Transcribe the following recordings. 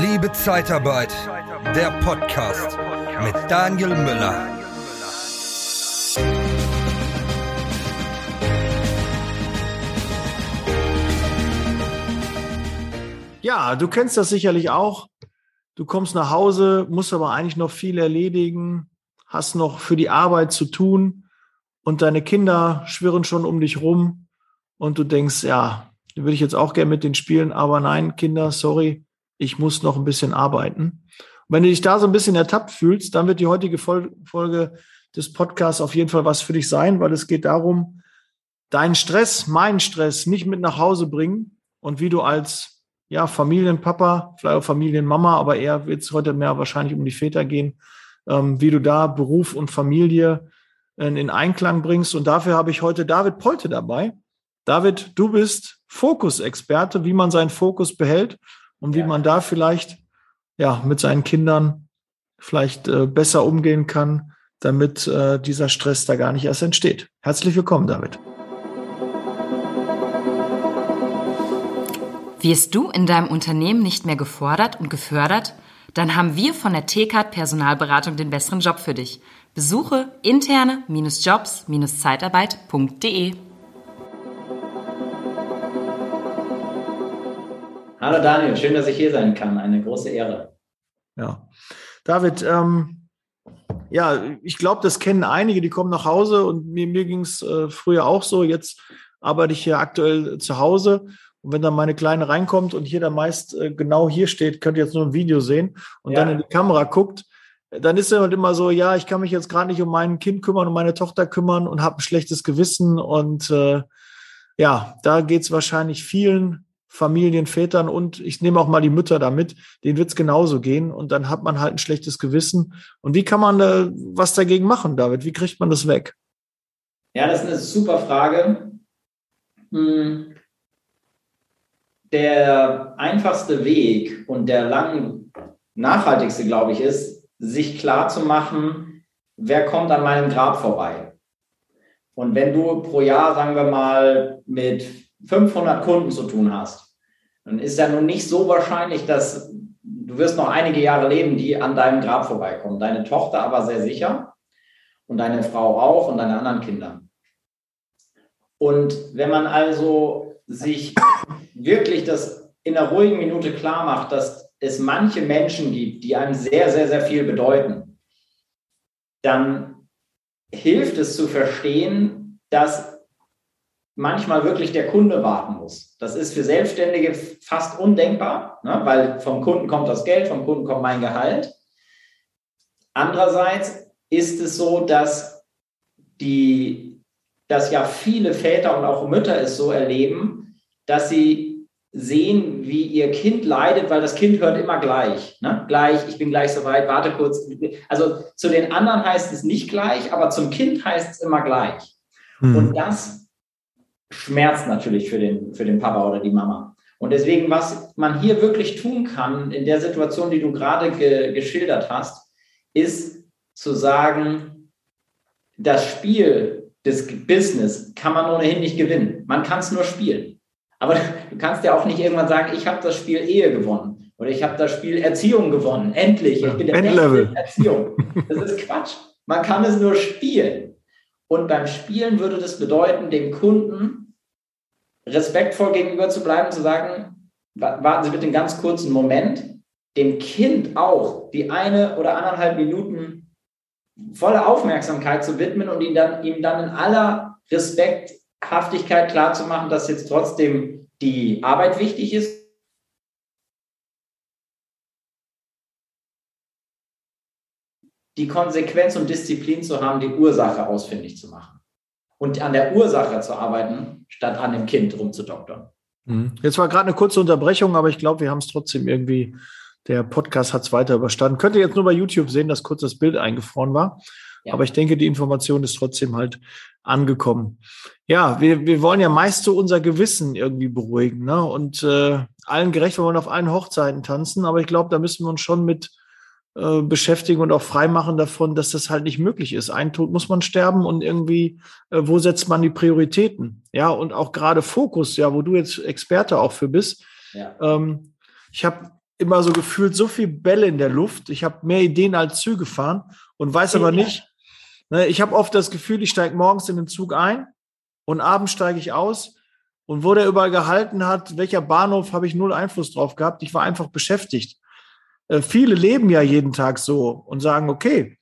Liebe Zeitarbeit, der Podcast mit Daniel Müller. Ja, du kennst das sicherlich auch. Du kommst nach Hause, musst aber eigentlich noch viel erledigen, hast noch für die Arbeit zu tun und deine Kinder schwirren schon um dich rum und du denkst, ja, würde ich jetzt auch gerne mit den spielen, aber nein, Kinder, sorry, ich muss noch ein bisschen arbeiten. Und wenn du dich da so ein bisschen ertappt fühlst, dann wird die heutige Folge des Podcasts auf jeden Fall was für dich sein, weil es geht darum, deinen Stress, meinen Stress nicht mit nach Hause bringen und wie du als ja, Familienpapa, vielleicht auch Familienmama, aber eher wird es heute mehr wahrscheinlich um die Väter gehen, ähm, wie du da Beruf und Familie in, in Einklang bringst. Und dafür habe ich heute David Polte dabei. David, du bist Fokusexperte, wie man seinen Fokus behält und wie ja. man da vielleicht ja mit seinen Kindern vielleicht äh, besser umgehen kann, damit äh, dieser Stress da gar nicht erst entsteht. Herzlich willkommen, David. Wirst du in deinem Unternehmen nicht mehr gefordert und gefördert? Dann haben wir von der TCAT Personalberatung den besseren Job für dich. Besuche interne-jobs-zeitarbeit.de. Hallo Daniel, schön, dass ich hier sein kann. Eine große Ehre. Ja, David, ähm, ja, ich glaube, das kennen einige, die kommen nach Hause und mir, mir ging es äh, früher auch so. Jetzt arbeite ich hier aktuell zu Hause und wenn dann meine Kleine reinkommt und hier dann meist äh, genau hier steht, könnt ihr jetzt nur ein Video sehen und ja. dann in die Kamera guckt, dann ist halt immer so, ja, ich kann mich jetzt gerade nicht um mein Kind kümmern, um meine Tochter kümmern und habe ein schlechtes Gewissen. Und äh, ja, da geht es wahrscheinlich vielen Familien, Vätern und ich nehme auch mal die Mütter damit, denen wird es genauso gehen und dann hat man halt ein schlechtes Gewissen. Und wie kann man da was dagegen machen, David? Wie kriegt man das weg? Ja, das ist eine super Frage. Hm. Der einfachste Weg und der lang nachhaltigste, glaube ich, ist, sich klar zu machen, wer kommt an meinem Grab vorbei. Und wenn du pro Jahr, sagen wir mal, mit 500 Kunden zu tun hast, dann ist ja nun nicht so wahrscheinlich, dass du wirst noch einige Jahre leben, die an deinem Grab vorbeikommen. Deine Tochter aber sehr sicher und deine Frau auch und deine anderen Kinder. Und wenn man also sich wirklich das in einer ruhigen Minute klar macht, dass es manche Menschen gibt, die einem sehr, sehr, sehr viel bedeuten, dann hilft es zu verstehen, dass manchmal wirklich der Kunde warten muss. Das ist für Selbstständige fast undenkbar, ne? weil vom Kunden kommt das Geld, vom Kunden kommt mein Gehalt. Andererseits ist es so, dass die, dass ja viele Väter und auch Mütter es so erleben, dass sie sehen, wie ihr Kind leidet, weil das Kind hört immer gleich. Ne? Gleich, ich bin gleich soweit, warte kurz. Also zu den anderen heißt es nicht gleich, aber zum Kind heißt es immer gleich. Hm. Und das schmerzt natürlich für den, für den Papa oder die Mama. Und deswegen, was man hier wirklich tun kann in der Situation, die du gerade ge geschildert hast, ist zu sagen, das Spiel des Business kann man ohnehin nicht gewinnen. Man kann es nur spielen. Aber du kannst ja auch nicht irgendwann sagen, ich habe das Spiel Ehe gewonnen oder ich habe das Spiel Erziehung gewonnen. Endlich, ich bin der Endlevel. Beste Erziehung. Das ist Quatsch. Man kann es nur spielen. Und beim Spielen würde das bedeuten, dem Kunden respektvoll gegenüber zu bleiben, zu sagen, warten Sie bitte einen ganz kurzen Moment, dem Kind auch die eine oder anderthalb Minuten volle Aufmerksamkeit zu widmen und ihm dann, ihm dann in aller Respekthaftigkeit klarzumachen, dass jetzt trotzdem die Arbeit wichtig ist. Die Konsequenz und Disziplin zu haben, die Ursache ausfindig zu machen und an der Ursache zu arbeiten, statt an dem Kind rumzudoktern. Mhm. Jetzt war gerade eine kurze Unterbrechung, aber ich glaube, wir haben es trotzdem irgendwie, der Podcast hat es weiter überstanden. Könnt ihr jetzt nur bei YouTube sehen, dass kurz das Bild eingefroren war. Ja. Aber ich denke, die Information ist trotzdem halt angekommen. Ja, wir, wir wollen ja meist so unser Gewissen irgendwie beruhigen ne? und äh, allen gerecht, wir wollen auf allen Hochzeiten tanzen, aber ich glaube, da müssen wir uns schon mit äh, beschäftigen und auch freimachen davon, dass das halt nicht möglich ist. Ein Tod muss man sterben und irgendwie, äh, wo setzt man die Prioritäten? Ja, und auch gerade Fokus, ja, wo du jetzt Experte auch für bist. Ja. Ähm, ich habe immer so gefühlt so viel Bälle in der Luft. Ich habe mehr Ideen als Züge fahren und weiß aber nicht. Ne, ich habe oft das Gefühl, ich steige morgens in den Zug ein und abends steige ich aus. Und wo der überall gehalten hat, welcher Bahnhof, habe ich null Einfluss drauf gehabt. Ich war einfach beschäftigt. Äh, viele leben ja jeden Tag so und sagen, okay,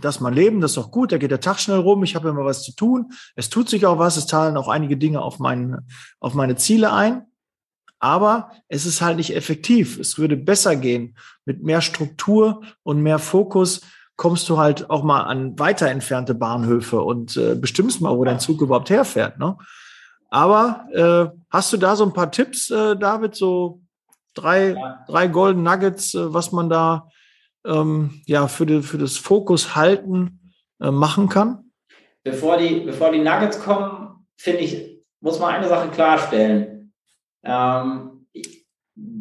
das ist mein Leben, das ist doch gut, da geht der Tag schnell rum, ich habe immer was zu tun, es tut sich auch was, es zahlen auch einige Dinge auf, mein, auf meine Ziele ein, aber es ist halt nicht effektiv. Es würde besser gehen. Mit mehr Struktur und mehr Fokus kommst du halt auch mal an weiter entfernte Bahnhöfe und äh, bestimmst mal, wo dein Zug überhaupt herfährt. Ne? Aber äh, hast du da so ein paar Tipps, äh, David, so drei, ja. drei Golden Nuggets, äh, was man da ähm, ja, für, die, für das Fokus halten äh, machen kann? Bevor die, bevor die Nuggets kommen, finde ich, muss man eine Sache klarstellen. Ähm,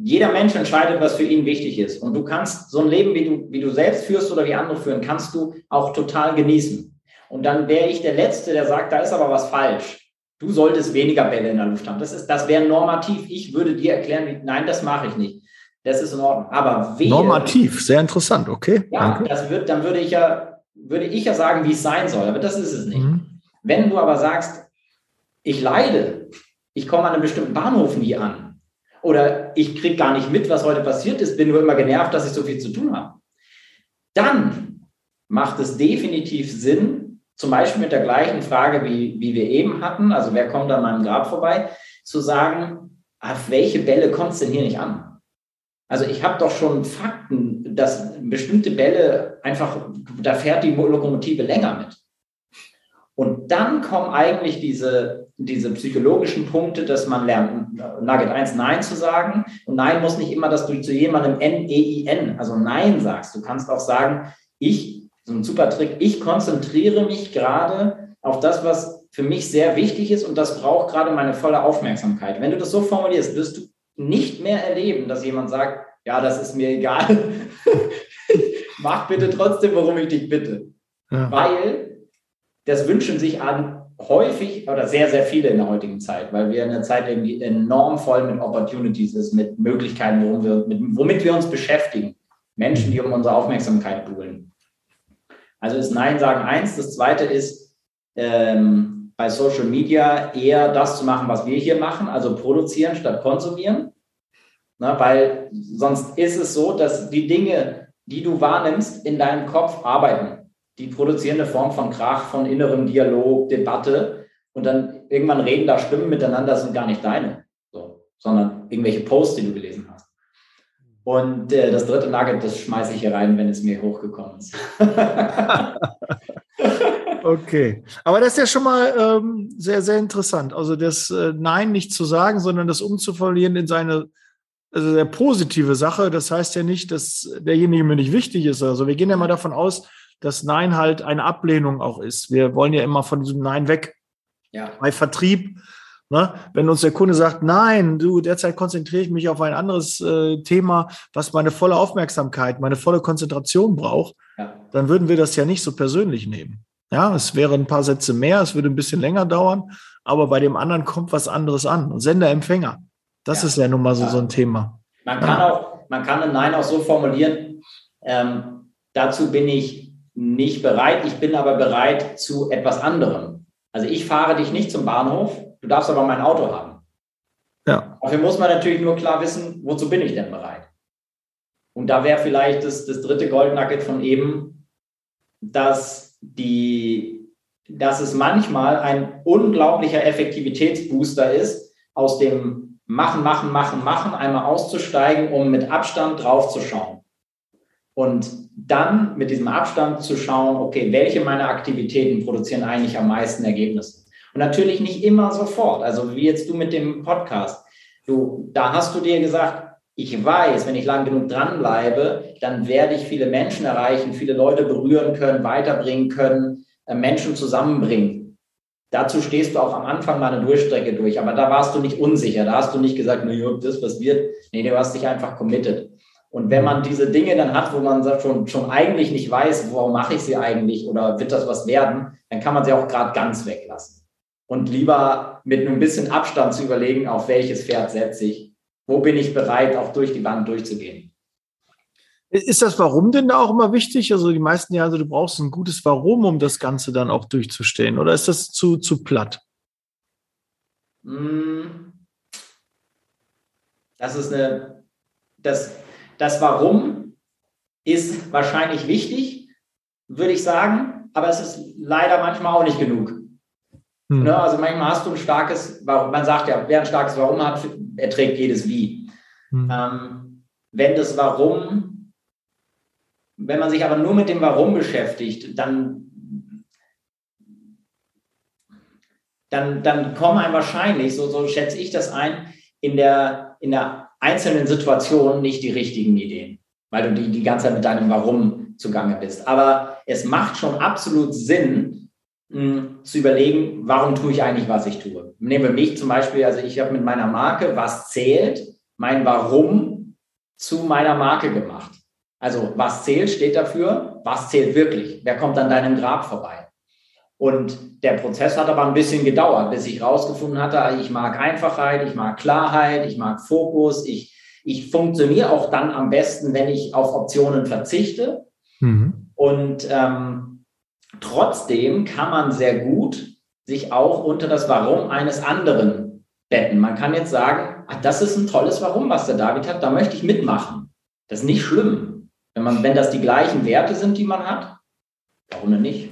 jeder Mensch entscheidet, was für ihn wichtig ist. Und du kannst so ein Leben, wie du, wie du selbst führst oder wie andere führen, kannst du auch total genießen. Und dann wäre ich der Letzte, der sagt, da ist aber was falsch. Du solltest weniger Bälle in der Luft haben. Das, ist, das wäre normativ. Ich würde dir erklären, nein, das mache ich nicht. Das ist in Ordnung. Aber wehe, Normativ, sehr interessant, okay. Ja, Danke. das wird, dann würde ich ja, würde ich ja sagen, wie es sein soll, aber das ist es nicht. Mhm. Wenn du aber sagst, ich leide, ich komme an einem bestimmten Bahnhof nie an oder ich kriege gar nicht mit, was heute passiert ist, bin nur immer genervt, dass ich so viel zu tun habe, dann macht es definitiv Sinn, zum Beispiel mit der gleichen Frage, wie, wie wir eben hatten, also wer kommt an meinem Grab vorbei, zu sagen, auf welche Bälle kommt es denn hier nicht an? Also ich habe doch schon Fakten, dass bestimmte Bälle einfach, da fährt die Lokomotive länger mit. Und dann kommen eigentlich diese, diese psychologischen Punkte, dass man lernt, Nugget 1 Nein zu sagen. Und Nein muss nicht immer, dass du zu jemandem N-E-I-N, also Nein sagst. Du kannst auch sagen, ich, so ein super Trick, ich konzentriere mich gerade auf das, was für mich sehr wichtig ist und das braucht gerade meine volle Aufmerksamkeit. Wenn du das so formulierst, wirst du nicht mehr erleben, dass jemand sagt, ja, das ist mir egal. Mach bitte trotzdem, worum ich dich bitte. Ja. Weil das wünschen sich an häufig oder sehr, sehr viele in der heutigen Zeit, weil wir in der Zeit irgendwie enorm voll mit Opportunities ist, mit Möglichkeiten, worum wir, mit, womit wir uns beschäftigen. Menschen, die um unsere Aufmerksamkeit buhlen. Also ist Nein sagen eins. Das zweite ist, ähm, bei Social Media eher das zu machen, was wir hier machen, also produzieren statt konsumieren. Na, weil sonst ist es so, dass die Dinge, die du wahrnimmst, in deinem Kopf arbeiten. Die produzieren eine Form von Krach, von innerem Dialog, Debatte. Und dann irgendwann reden da Stimmen miteinander, sind gar nicht deine, so, sondern irgendwelche Posts, die du gelesen hast. Und äh, das dritte Nugget, das schmeiße ich hier rein, wenn es mir hochgekommen ist. Okay, aber das ist ja schon mal ähm, sehr, sehr interessant. Also das äh, Nein nicht zu sagen, sondern das umzuverlieren in seine also sehr positive Sache. Das heißt ja nicht, dass derjenige mir nicht wichtig ist. Also wir gehen ja mal davon aus, dass Nein halt eine Ablehnung auch ist. Wir wollen ja immer von diesem Nein weg. Ja. Bei Vertrieb, ne? wenn uns der Kunde sagt, nein, du, derzeit konzentriere ich mich auf ein anderes äh, Thema, was meine volle Aufmerksamkeit, meine volle Konzentration braucht, ja. dann würden wir das ja nicht so persönlich nehmen. Ja, es wären ein paar Sätze mehr, es würde ein bisschen länger dauern, aber bei dem anderen kommt was anderes an. Und Sender-Empfänger, das ja. ist ja nun mal so, ja. so ein Thema. Man kann auch, man kann ein Nein auch so formulieren, ähm, dazu bin ich nicht bereit, ich bin aber bereit zu etwas anderem. Also ich fahre dich nicht zum Bahnhof, du darfst aber mein Auto haben. Ja. Dafür muss man natürlich nur klar wissen, wozu bin ich denn bereit? Und da wäre vielleicht das, das dritte Goldnugget von eben, dass die, dass es manchmal ein unglaublicher Effektivitätsbooster ist, aus dem Machen, Machen, Machen, Machen einmal auszusteigen, um mit Abstand draufzuschauen. Und dann mit diesem Abstand zu schauen, okay, welche meiner Aktivitäten produzieren eigentlich am meisten Ergebnisse? Und natürlich nicht immer sofort. Also wie jetzt du mit dem Podcast. Du, da hast du dir gesagt, ich weiß, wenn ich lang genug dranbleibe, dann werde ich viele Menschen erreichen, viele Leute berühren können, weiterbringen können, äh, Menschen zusammenbringen. Dazu stehst du auch am Anfang mal eine Durchstrecke durch, aber da warst du nicht unsicher, da hast du nicht gesagt, naja, das was wird. Nee, du hast dich einfach committed. Und wenn man diese Dinge dann hat, wo man schon, schon eigentlich nicht weiß, warum mache ich sie eigentlich oder wird das was werden, dann kann man sie auch gerade ganz weglassen. Und lieber mit ein bisschen Abstand zu überlegen, auf welches Pferd setze ich wo bin ich bereit, auch durch die Wand durchzugehen. Ist das Warum denn da auch immer wichtig? Also die meisten ja, also du brauchst ein gutes Warum, um das Ganze dann auch durchzustehen. Oder ist das zu, zu platt? Hm. Das ist eine, das, das Warum ist wahrscheinlich wichtig, würde ich sagen, aber es ist leider manchmal auch nicht genug. Hm. Ne? Also manchmal hast du ein starkes, man sagt ja, wer ein starkes Warum hat, erträgt jedes Wie. Hm. Ähm, wenn das Warum, wenn man sich aber nur mit dem Warum beschäftigt, dann, dann, dann kommen einem wahrscheinlich, so, so schätze ich das ein, in der, in der einzelnen Situation nicht die richtigen Ideen, weil du die, die ganze Zeit mit deinem Warum zugange bist. Aber es macht schon absolut Sinn, zu überlegen, warum tue ich eigentlich, was ich tue. Nehmen wir mich zum Beispiel, also ich habe mit meiner Marke, was zählt, mein Warum zu meiner Marke gemacht. Also was zählt, steht dafür, was zählt wirklich, wer kommt an deinem Grab vorbei. Und der Prozess hat aber ein bisschen gedauert, bis ich rausgefunden hatte, ich mag Einfachheit, ich mag Klarheit, ich mag Fokus, ich, ich funktioniere auch dann am besten, wenn ich auf Optionen verzichte. Mhm. Und ähm, Trotzdem kann man sehr gut sich auch unter das Warum eines anderen betten. Man kann jetzt sagen, ach, das ist ein tolles Warum, was der David hat, da möchte ich mitmachen. Das ist nicht schlimm. Wenn, man, wenn das die gleichen Werte sind, die man hat, warum denn nicht?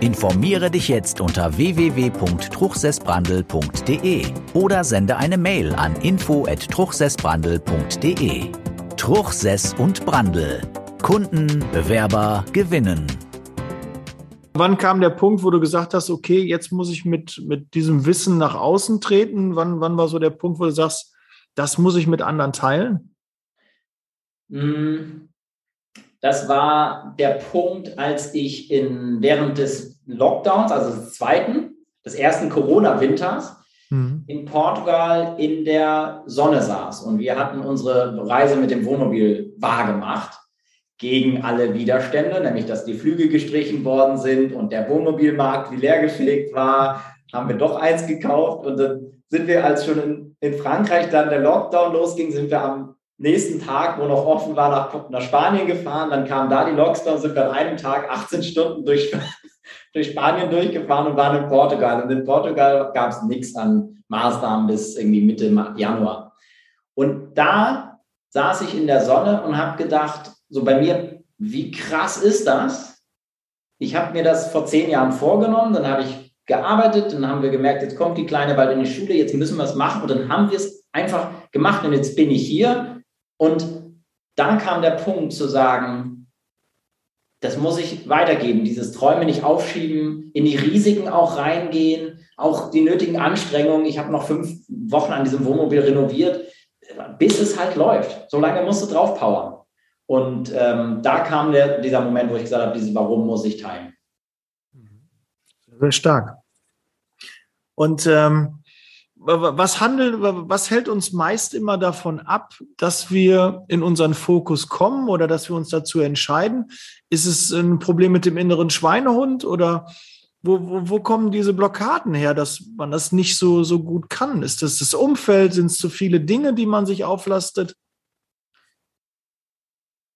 Informiere dich jetzt unter www.truchsessbrandl.de oder sende eine Mail an info@truchsessbrandl.de. Truchsess und Brandl. Kunden, Bewerber gewinnen. Wann kam der Punkt, wo du gesagt hast, okay, jetzt muss ich mit, mit diesem Wissen nach außen treten? Wann, wann war so der Punkt, wo du sagst, das muss ich mit anderen teilen? Hm, das war der Punkt, als ich in, während des Lockdowns, also des zweiten, des ersten Corona-Winters, mhm. in Portugal in der Sonne saß. Und wir hatten unsere Reise mit dem Wohnmobil wahrgemacht gegen alle Widerstände, nämlich dass die Flüge gestrichen worden sind und der Wohnmobilmarkt wie leergefegt war, haben wir doch eins gekauft und dann sind wir, als schon in, in Frankreich dann der Lockdown losging, sind wir am nächsten Tag, wo noch offen war, nach, nach Spanien gefahren. Dann kam da die Lockdown, sind wir an einem Tag 18 Stunden durch, durch Spanien durchgefahren und waren in Portugal. Und in Portugal gab es nichts an Maßnahmen bis irgendwie Mitte Januar. Und da saß ich in der Sonne und habe gedacht, so bei mir, wie krass ist das? Ich habe mir das vor zehn Jahren vorgenommen, dann habe ich gearbeitet, dann haben wir gemerkt, jetzt kommt die Kleine bald in die Schule, jetzt müssen wir es machen und dann haben wir es einfach gemacht und jetzt bin ich hier und dann kam der Punkt zu sagen, das muss ich weitergeben, dieses Träume nicht aufschieben, in die Risiken auch reingehen, auch die nötigen Anstrengungen. Ich habe noch fünf Wochen an diesem Wohnmobil renoviert, bis es halt läuft. So lange musst du drauf powern. Und ähm, da kam der, dieser Moment, wo ich gesagt habe, dieses Warum muss ich teilen. Sehr stark. Und ähm, was handelt, was hält uns meist immer davon ab, dass wir in unseren Fokus kommen oder dass wir uns dazu entscheiden? Ist es ein Problem mit dem inneren Schweinehund oder wo, wo, wo kommen diese Blockaden her, dass man das nicht so, so gut kann? Ist das das Umfeld? Sind es zu viele Dinge, die man sich auflastet?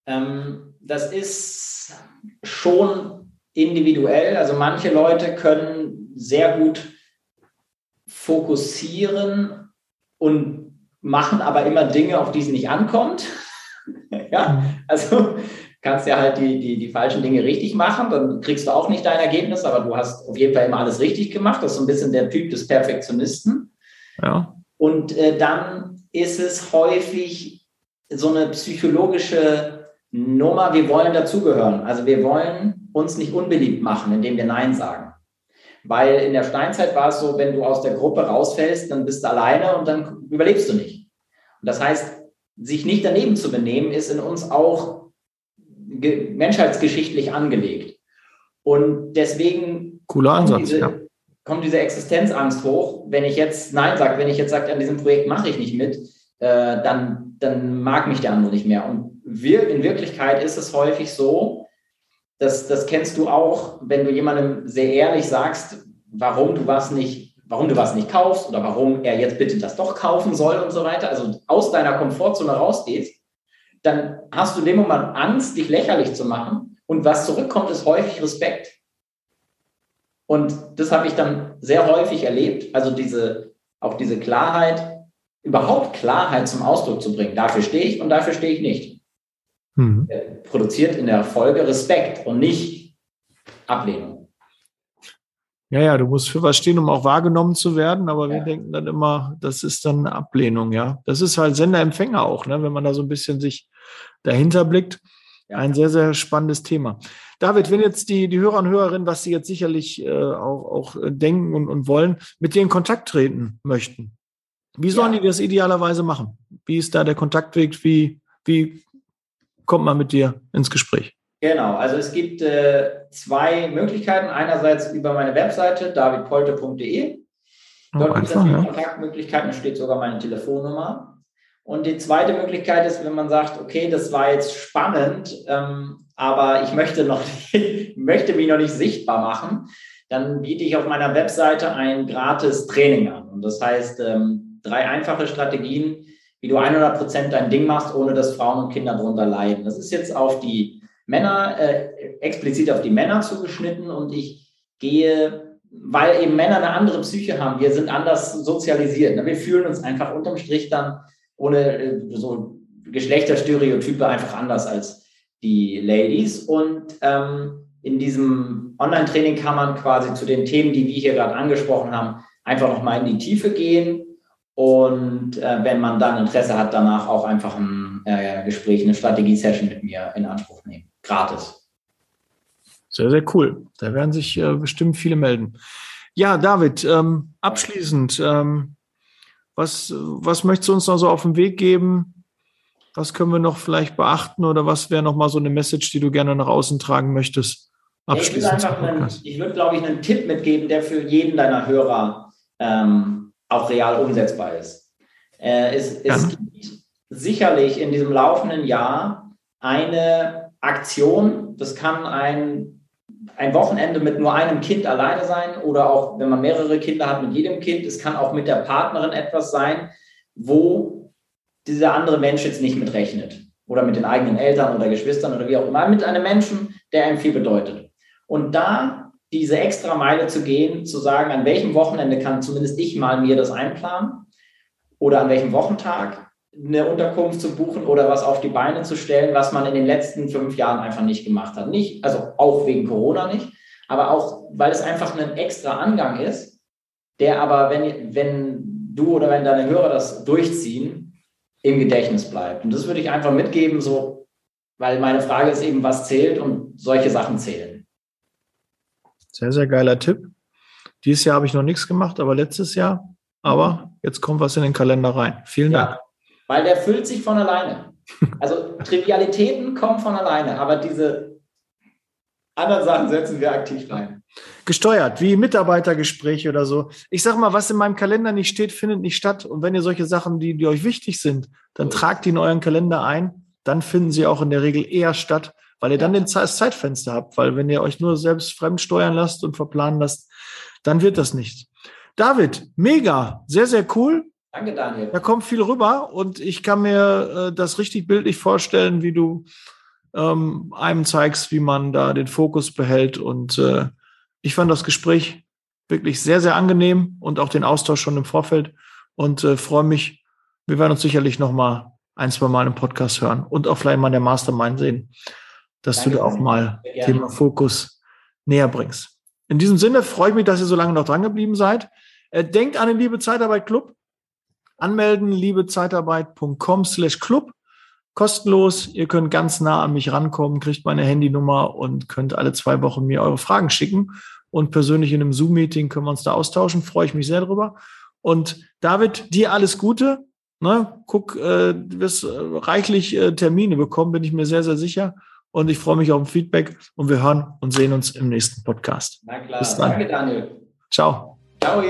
Ähm, das ist schon individuell. Also manche Leute können sehr gut fokussieren und machen aber immer Dinge, auf die es nicht ankommt. ja, also kannst ja halt die, die, die falschen Dinge richtig machen, dann kriegst du auch nicht dein Ergebnis, aber du hast auf jeden Fall immer alles richtig gemacht. Das ist so ein bisschen der Typ des Perfektionisten. Ja. Und äh, dann ist es häufig so eine psychologische Nummer, wir wollen dazugehören. Also wir wollen uns nicht unbeliebt machen, indem wir Nein sagen. Weil in der Steinzeit war es so, wenn du aus der Gruppe rausfällst, dann bist du alleine und dann überlebst du nicht. Und das heißt, sich nicht daneben zu benehmen, ist in uns auch menschheitsgeschichtlich angelegt. Und deswegen Cooler Ansatz, diese, ja. kommt diese Existenzangst hoch. Wenn ich jetzt Nein sage, wenn ich jetzt sage, an diesem Projekt mache ich nicht mit, äh, dann, dann mag mich der andere nicht mehr. Und wir, in Wirklichkeit ist es häufig so, dass das kennst du auch, wenn du jemandem sehr ehrlich sagst, warum du was nicht, warum du was nicht kaufst oder warum er jetzt bitte das doch kaufen soll und so weiter, also aus deiner Komfortzone rausgehst, dann hast du in dem Moment Angst, dich lächerlich zu machen. Und was zurückkommt, ist häufig Respekt. Und das habe ich dann sehr häufig erlebt. Also diese, auch diese Klarheit, überhaupt Klarheit zum Ausdruck zu bringen. Dafür stehe ich und dafür stehe ich nicht. Mhm. Produziert in der Folge Respekt und nicht Ablehnung. Ja, ja, du musst für was stehen, um auch wahrgenommen zu werden, aber ja. wir denken dann immer, das ist dann eine Ablehnung, ja. Das ist halt Sender-Empfänger auch, ne, wenn man da so ein bisschen sich dahinter blickt. Ja. Ein sehr, sehr spannendes Thema. David, wenn jetzt die, die Hörer und Hörerinnen, was sie jetzt sicherlich äh, auch, auch denken und, und wollen, mit dir in Kontakt treten möchten, wie sollen ja. die das idealerweise machen? Wie ist da der Kontaktweg? Wie, wie kommt man mit dir ins Gespräch? Genau, also es gibt äh, zwei Möglichkeiten. Einerseits über meine Webseite davidpolte.de. Dort gibt es ja. Kontaktmöglichkeiten, steht sogar meine Telefonnummer. Und die zweite Möglichkeit ist, wenn man sagt, okay, das war jetzt spannend, ähm, aber ich möchte, noch nicht, möchte mich noch nicht sichtbar machen, dann biete ich auf meiner Webseite ein gratis Training an. Und das heißt, ähm, drei einfache Strategien, wie du 100 Prozent dein Ding machst, ohne dass Frauen und Kinder darunter leiden. Das ist jetzt auf die Männer, äh, explizit auf die Männer zugeschnitten und ich gehe, weil eben Männer eine andere Psyche haben, wir sind anders sozialisiert. Ne? Wir fühlen uns einfach unterm Strich dann ohne äh, so Geschlechterstereotype einfach anders als die Ladies. Und ähm, in diesem Online-Training kann man quasi zu den Themen, die wir hier gerade angesprochen haben, einfach nochmal in die Tiefe gehen. Und äh, wenn man dann Interesse hat, danach auch einfach ein äh, Gespräch, eine Strategie-Session mit mir in Anspruch nehmen gratis. Sehr, sehr cool. Da werden sich äh, bestimmt viele melden. Ja, David, ähm, abschließend, ähm, was, was möchtest du uns noch so auf den Weg geben? Was können wir noch vielleicht beachten oder was wäre noch mal so eine Message, die du gerne nach außen tragen möchtest? Abschließend. Ich, ich würde, glaube ich, einen Tipp mitgeben, der für jeden deiner Hörer ähm, auch real umsetzbar ist. Äh, es, es gibt sicherlich in diesem laufenden Jahr eine Aktion. Das kann ein, ein Wochenende mit nur einem Kind alleine sein oder auch, wenn man mehrere Kinder hat, mit jedem Kind. Es kann auch mit der Partnerin etwas sein, wo dieser andere Mensch jetzt nicht mitrechnet oder mit den eigenen Eltern oder Geschwistern oder wie auch immer, mit einem Menschen, der einem viel bedeutet. Und da diese extra Meile zu gehen, zu sagen, an welchem Wochenende kann zumindest ich mal mir das einplanen oder an welchem Wochentag eine Unterkunft zu buchen oder was auf die Beine zu stellen, was man in den letzten fünf Jahren einfach nicht gemacht hat. Nicht, also auch wegen Corona nicht, aber auch, weil es einfach ein extra Angang ist, der aber, wenn, wenn du oder wenn deine Hörer das durchziehen, im Gedächtnis bleibt. Und das würde ich einfach mitgeben, so, weil meine Frage ist eben, was zählt und solche Sachen zählen. Sehr, sehr geiler Tipp. Dieses Jahr habe ich noch nichts gemacht, aber letztes Jahr. Aber jetzt kommt was in den Kalender rein. Vielen ja. Dank weil der füllt sich von alleine. Also Trivialitäten kommen von alleine, aber diese anderen Sachen setzen wir aktiv rein. Gesteuert, wie Mitarbeitergespräche oder so. Ich sage mal, was in meinem Kalender nicht steht, findet nicht statt. Und wenn ihr solche Sachen, die, die euch wichtig sind, dann so. tragt die in euren Kalender ein. Dann finden sie auch in der Regel eher statt, weil ihr dann den das Zeitfenster habt. Weil wenn ihr euch nur selbst fremd steuern lasst und verplanen lasst, dann wird das nicht. David, mega, sehr, sehr cool. Danke, Daniel. Da kommt viel rüber und ich kann mir äh, das richtig bildlich vorstellen, wie du ähm, einem zeigst, wie man da den Fokus behält. Und äh, ich fand das Gespräch wirklich sehr, sehr angenehm und auch den Austausch schon im Vorfeld und äh, freue mich. Wir werden uns sicherlich noch mal ein, zwei Mal im Podcast hören und auch vielleicht mal in der Mastermind sehen, dass Danke, du da auch mal Thema Fokus näher bringst. In diesem Sinne freue ich mich, dass ihr so lange noch dran geblieben seid. Äh, denkt an den Liebe Zeitarbeit Club. Anmelden, liebezeitarbeit.com slash club. Kostenlos. Ihr könnt ganz nah an mich rankommen, kriegt meine Handynummer und könnt alle zwei Wochen mir eure Fragen schicken. Und persönlich in einem Zoom-Meeting können wir uns da austauschen. Freue ich mich sehr drüber. Und David, dir alles Gute. Ne? Guck, äh, du wirst äh, reichlich äh, Termine bekommen, bin ich mir sehr, sehr sicher. Und ich freue mich auf ein Feedback und wir hören und sehen uns im nächsten Podcast. Na klar. Bis dann. Danke, Daniel. Ciao. Ciao.